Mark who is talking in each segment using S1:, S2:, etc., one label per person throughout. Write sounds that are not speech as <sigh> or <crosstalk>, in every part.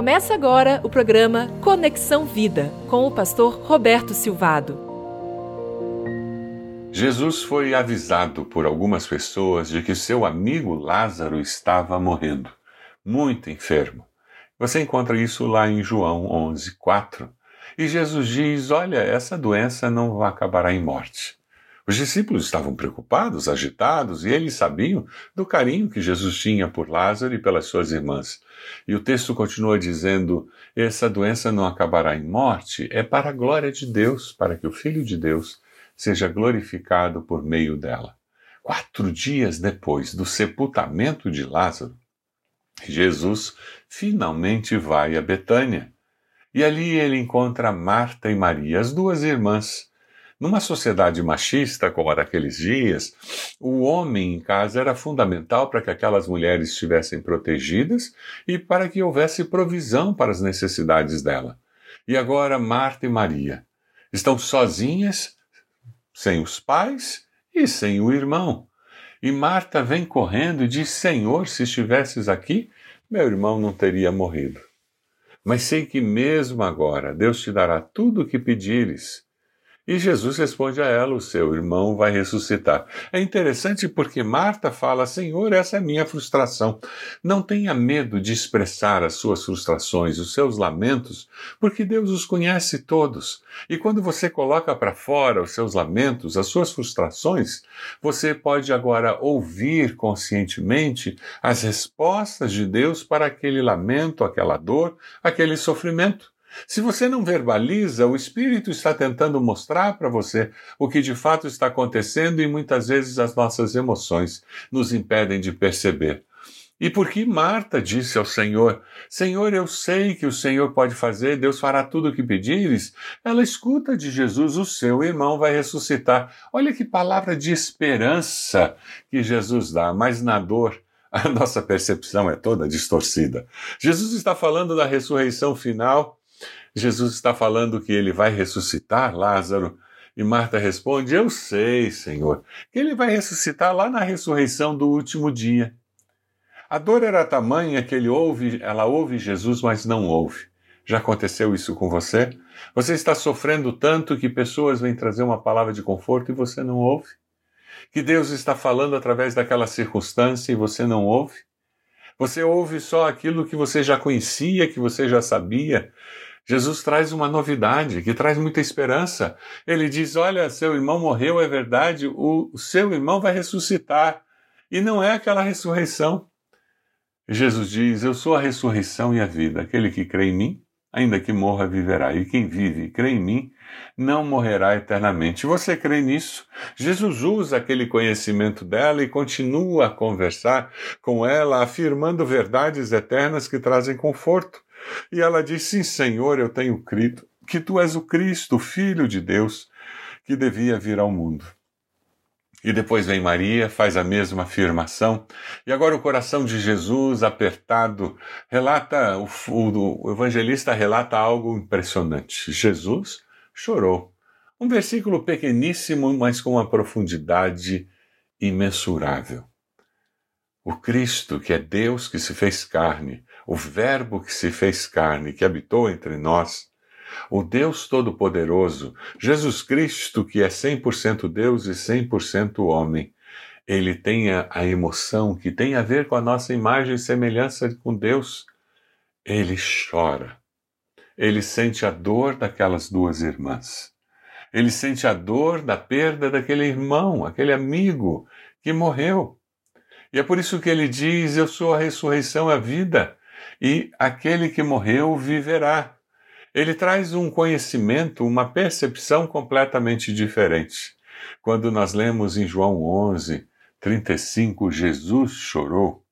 S1: Começa agora o programa Conexão Vida com o pastor Roberto Silvado.
S2: Jesus foi avisado por algumas pessoas de que seu amigo Lázaro estava morrendo, muito enfermo. Você encontra isso lá em João 11, 4. E Jesus diz: Olha, essa doença não acabará em morte. Os discípulos estavam preocupados, agitados, e eles sabiam do carinho que Jesus tinha por Lázaro e pelas suas irmãs. E o texto continua dizendo: essa doença não acabará em morte, é para a glória de Deus, para que o Filho de Deus seja glorificado por meio dela. Quatro dias depois do sepultamento de Lázaro, Jesus finalmente vai a Betânia. E ali ele encontra Marta e Maria, as duas irmãs. Numa sociedade machista como a daqueles dias, o homem em casa era fundamental para que aquelas mulheres estivessem protegidas e para que houvesse provisão para as necessidades dela. E agora Marta e Maria estão sozinhas, sem os pais e sem o irmão. E Marta vem correndo e diz: Senhor, se estivesses aqui, meu irmão não teria morrido. Mas sei que mesmo agora Deus te dará tudo o que pedires. E Jesus responde a ela: O seu irmão vai ressuscitar. É interessante porque Marta fala: Senhor, essa é minha frustração. Não tenha medo de expressar as suas frustrações, os seus lamentos, porque Deus os conhece todos. E quando você coloca para fora os seus lamentos, as suas frustrações, você pode agora ouvir conscientemente as respostas de Deus para aquele lamento, aquela dor, aquele sofrimento. Se você não verbaliza, o Espírito está tentando mostrar para você o que de fato está acontecendo e muitas vezes as nossas emoções nos impedem de perceber. E por que Marta disse ao Senhor: Senhor, eu sei que o Senhor pode fazer, Deus fará tudo o que pedires? Ela escuta de Jesus: o seu irmão vai ressuscitar. Olha que palavra de esperança que Jesus dá, mas na dor. A <laughs> nossa percepção é toda distorcida. Jesus está falando da ressurreição final Jesus está falando que ele vai ressuscitar Lázaro. E Marta responde: Eu sei, Senhor, que ele vai ressuscitar lá na ressurreição do último dia. A dor era tamanha que ele ouve, ela ouve Jesus, mas não ouve. Já aconteceu isso com você? Você está sofrendo tanto que pessoas vêm trazer uma palavra de conforto e você não ouve? Que Deus está falando através daquela circunstância e você não ouve? Você ouve só aquilo que você já conhecia, que você já sabia. Jesus traz uma novidade que traz muita esperança. Ele diz: Olha, seu irmão morreu, é verdade, o seu irmão vai ressuscitar. E não é aquela ressurreição. Jesus diz: Eu sou a ressurreição e a vida. Aquele que crê em mim, ainda que morra, viverá. E quem vive e crê em mim, não morrerá eternamente. Você crê nisso? Jesus usa aquele conhecimento dela e continua a conversar com ela, afirmando verdades eternas que trazem conforto. E ela diz: Sim, Senhor, eu tenho crido que tu és o Cristo, Filho de Deus, que devia vir ao mundo. E depois vem Maria, faz a mesma afirmação. E agora o coração de Jesus, apertado, relata, o, o, o evangelista relata algo impressionante. Jesus chorou. Um versículo pequeníssimo, mas com uma profundidade imensurável. O Cristo, que é Deus que se fez carne, o Verbo que se fez carne, que habitou entre nós, o Deus Todo-Poderoso, Jesus Cristo, que é 100% Deus e 100% homem, ele tem a emoção que tem a ver com a nossa imagem e semelhança com Deus. Ele chora. Ele sente a dor daquelas duas irmãs. Ele sente a dor da perda daquele irmão, aquele amigo que morreu. E é por isso que ele diz: Eu sou a ressurreição e a vida e aquele que morreu viverá. Ele traz um conhecimento, uma percepção completamente diferente. Quando nós lemos em João 11, 35, Jesus chorou,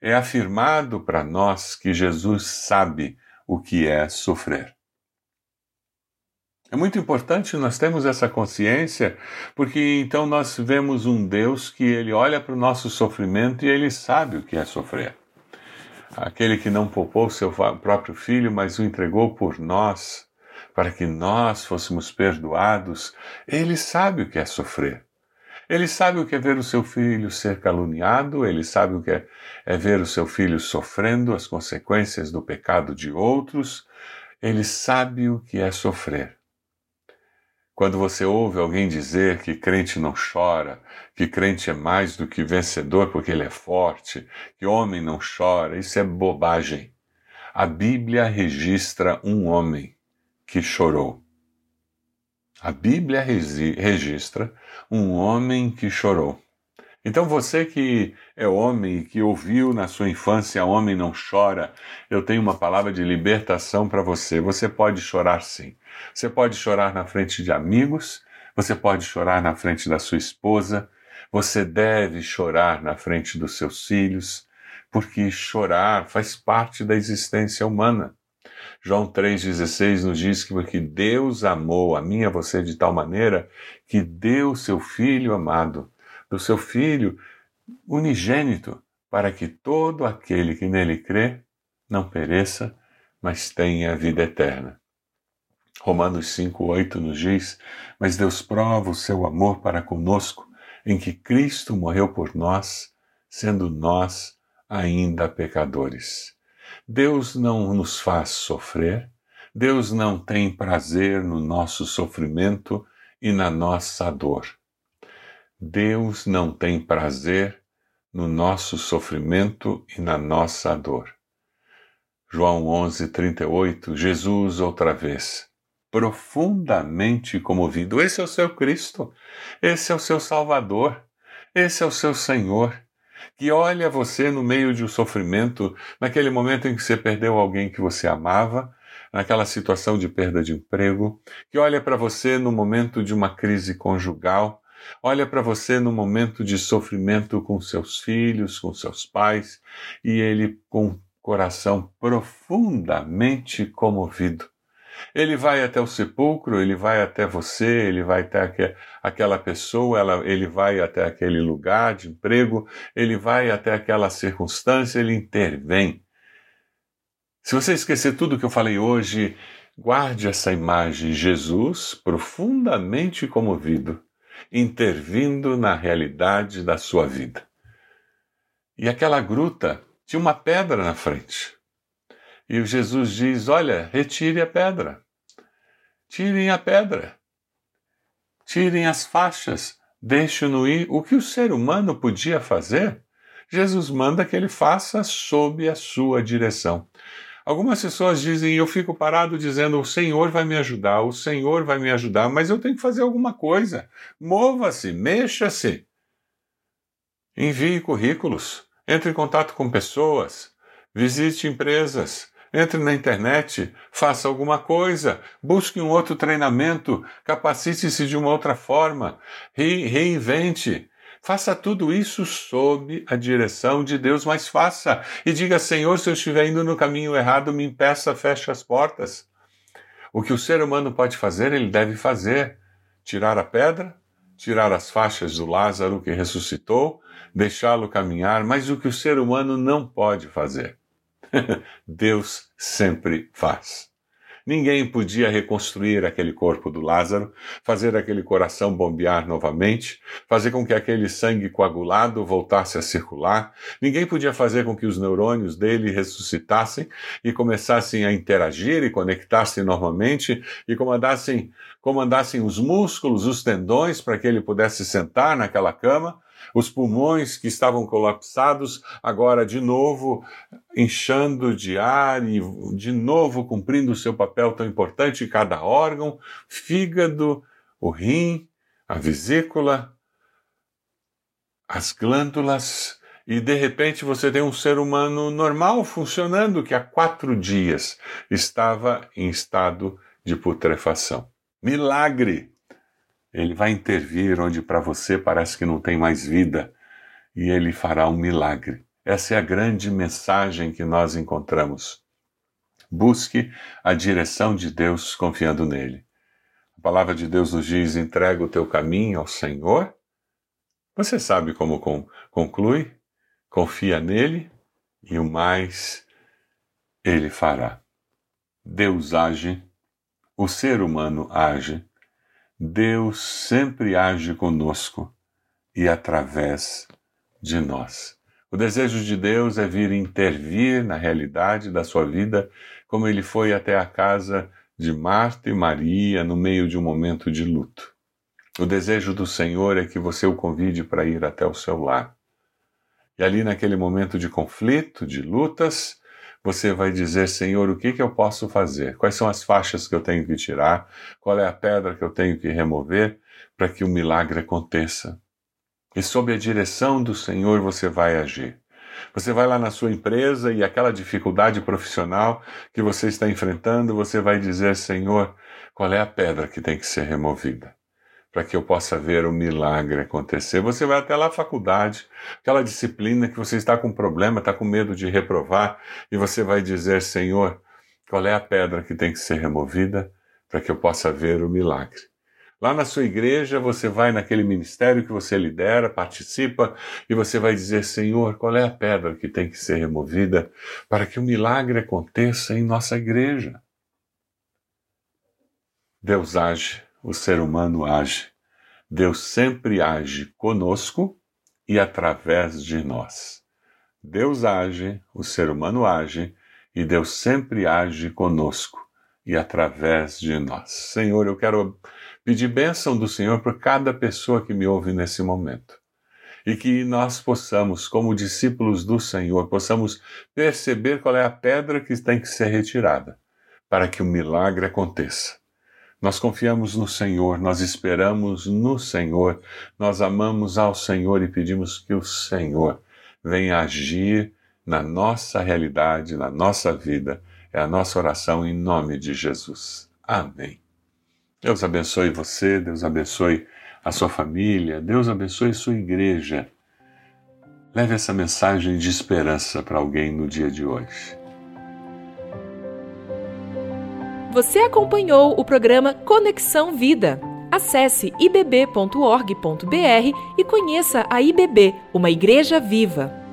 S2: é afirmado para nós que Jesus sabe o que é sofrer. É muito importante nós termos essa consciência, porque então nós vemos um Deus que ele olha para o nosso sofrimento e ele sabe o que é sofrer aquele que não poupou seu próprio filho, mas o entregou por nós, para que nós fôssemos perdoados, ele sabe o que é sofrer. Ele sabe o que é ver o seu filho ser caluniado, ele sabe o que é, é ver o seu filho sofrendo as consequências do pecado de outros, ele sabe o que é sofrer. Quando você ouve alguém dizer que crente não chora, que crente é mais do que vencedor porque ele é forte, que homem não chora, isso é bobagem. A Bíblia registra um homem que chorou. A Bíblia registra um homem que chorou. Então você que é homem e que ouviu na sua infância homem não chora, eu tenho uma palavra de libertação para você. Você pode chorar sim. Você pode chorar na frente de amigos, você pode chorar na frente da sua esposa, você deve chorar na frente dos seus filhos, porque chorar faz parte da existência humana. João 3,16 nos diz que porque Deus amou a mim e a você de tal maneira que deu seu Filho amado, do seu Filho unigênito, para que todo aquele que nele crê não pereça, mas tenha a vida eterna. Romanos 5,8 nos diz: Mas Deus prova o seu amor para conosco, em que Cristo morreu por nós, sendo nós ainda pecadores. Deus não nos faz sofrer, Deus não tem prazer no nosso sofrimento e na nossa dor. Deus não tem prazer no nosso sofrimento e na nossa dor. João 11, 38, Jesus outra vez, profundamente comovido. Esse é o seu Cristo, esse é o seu Salvador, esse é o seu Senhor que olha você no meio de um sofrimento, naquele momento em que você perdeu alguém que você amava, naquela situação de perda de emprego, que olha para você no momento de uma crise conjugal, olha para você no momento de sofrimento com seus filhos, com seus pais, e ele com coração profundamente comovido ele vai até o sepulcro, ele vai até você, ele vai até aquela pessoa, ela, ele vai até aquele lugar de emprego, ele vai até aquela circunstância, ele intervém. Se você esquecer tudo que eu falei hoje, guarde essa imagem: Jesus profundamente comovido, intervindo na realidade da sua vida. E aquela gruta tinha uma pedra na frente. E o Jesus diz: Olha, retire a pedra. Tirem a pedra. Tirem as faixas. Deixe-no ir. O que o ser humano podia fazer, Jesus manda que ele faça sob a sua direção. Algumas pessoas dizem, eu fico parado dizendo, o Senhor vai me ajudar, o Senhor vai me ajudar, mas eu tenho que fazer alguma coisa. Mova-se, mexa-se. Envie currículos, entre em contato com pessoas, visite empresas, entre na internet, faça alguma coisa, busque um outro treinamento, capacite-se de uma outra forma, re reinvente. Faça tudo isso sob a direção de Deus, mas faça. E diga, Senhor, se eu estiver indo no caminho errado, me impeça, feche as portas. O que o ser humano pode fazer, ele deve fazer. Tirar a pedra, tirar as faixas do Lázaro que ressuscitou, deixá-lo caminhar, mas o que o ser humano não pode fazer <laughs> Deus sempre faz. Ninguém podia reconstruir aquele corpo do Lázaro, fazer aquele coração bombear novamente, fazer com que aquele sangue coagulado voltasse a circular. Ninguém podia fazer com que os neurônios dele ressuscitassem e começassem a interagir e conectassem normalmente e comandassem, comandassem os músculos, os tendões para que ele pudesse sentar naquela cama os pulmões que estavam colapsados, agora de novo inchando de ar e de novo cumprindo o seu papel tão importante cada órgão, fígado, o rim, a vesícula, as glândulas, e de repente você tem um ser humano normal funcionando que há quatro dias estava em estado de putrefação. Milagre! Ele vai intervir onde para você parece que não tem mais vida e ele fará um milagre. Essa é a grande mensagem que nós encontramos. Busque a direção de Deus confiando nele. A palavra de Deus nos diz: entrega o teu caminho ao Senhor. Você sabe como conclui? Confia nele e o mais ele fará. Deus age, o ser humano age, Deus sempre age conosco, e através de nós. O desejo de Deus é vir intervir na realidade da sua vida, como ele foi até a casa de Marta e Maria no meio de um momento de luto. O desejo do Senhor é que você o convide para ir até o seu lar. E ali, naquele momento de conflito, de lutas, você vai dizer: Senhor, o que, que eu posso fazer? Quais são as faixas que eu tenho que tirar? Qual é a pedra que eu tenho que remover para que o milagre aconteça? E sob a direção do Senhor você vai agir. Você vai lá na sua empresa e aquela dificuldade profissional que você está enfrentando, você vai dizer: Senhor, qual é a pedra que tem que ser removida? Para que eu possa ver o milagre acontecer. Você vai até lá à faculdade, aquela disciplina que você está com problema, está com medo de reprovar, e você vai dizer: Senhor, qual é a pedra que tem que ser removida para que eu possa ver o milagre? Lá na sua igreja, você vai naquele ministério que você lidera, participa, e você vai dizer: Senhor, qual é a pedra que tem que ser removida para que o milagre aconteça em nossa igreja? Deus age, o ser humano age. Deus sempre age conosco e através de nós. Deus age, o ser humano age, e Deus sempre age conosco e através de nós. Senhor, eu quero pedir bênção do Senhor por cada pessoa que me ouve nesse momento. E que nós possamos, como discípulos do Senhor, possamos perceber qual é a pedra que tem que ser retirada para que o milagre aconteça. Nós confiamos no Senhor, nós esperamos no Senhor, nós amamos ao Senhor e pedimos que o Senhor venha agir na nossa realidade, na nossa vida. É a nossa oração em nome de Jesus. Amém. Deus abençoe você, Deus abençoe a sua família, Deus abençoe sua igreja. Leve essa mensagem de esperança para alguém no dia de hoje.
S1: Você acompanhou o programa Conexão Vida. Acesse ibb.org.br e conheça a IBB, uma igreja viva.